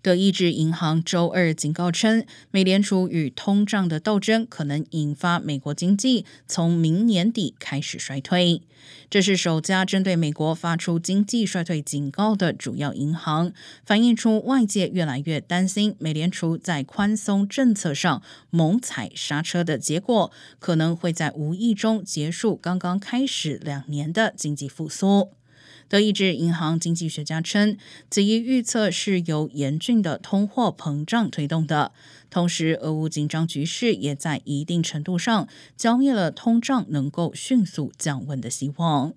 德意志银行周二警告称，美联储与通胀的斗争可能引发美国经济从明年底开始衰退。这是首家针对美国发出经济衰退警告的主要银行，反映出外界越来越担心美联储在宽松政策上猛踩刹车的结果，可能会在无意中结束刚刚开始两年的经济复苏。德意志银行经济学家称，此一预测是由严峻的通货膨胀推动的。同时，俄乌紧张局势也在一定程度上浇灭了通胀能够迅速降温的希望。